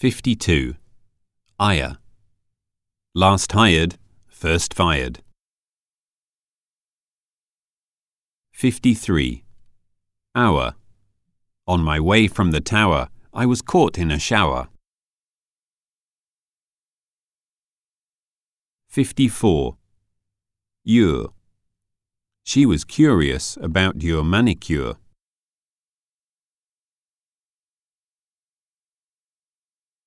52. Ayah. Last hired, first fired. 53. Hour. On my way from the tower, I was caught in a shower. 54. Your. She was curious about your manicure.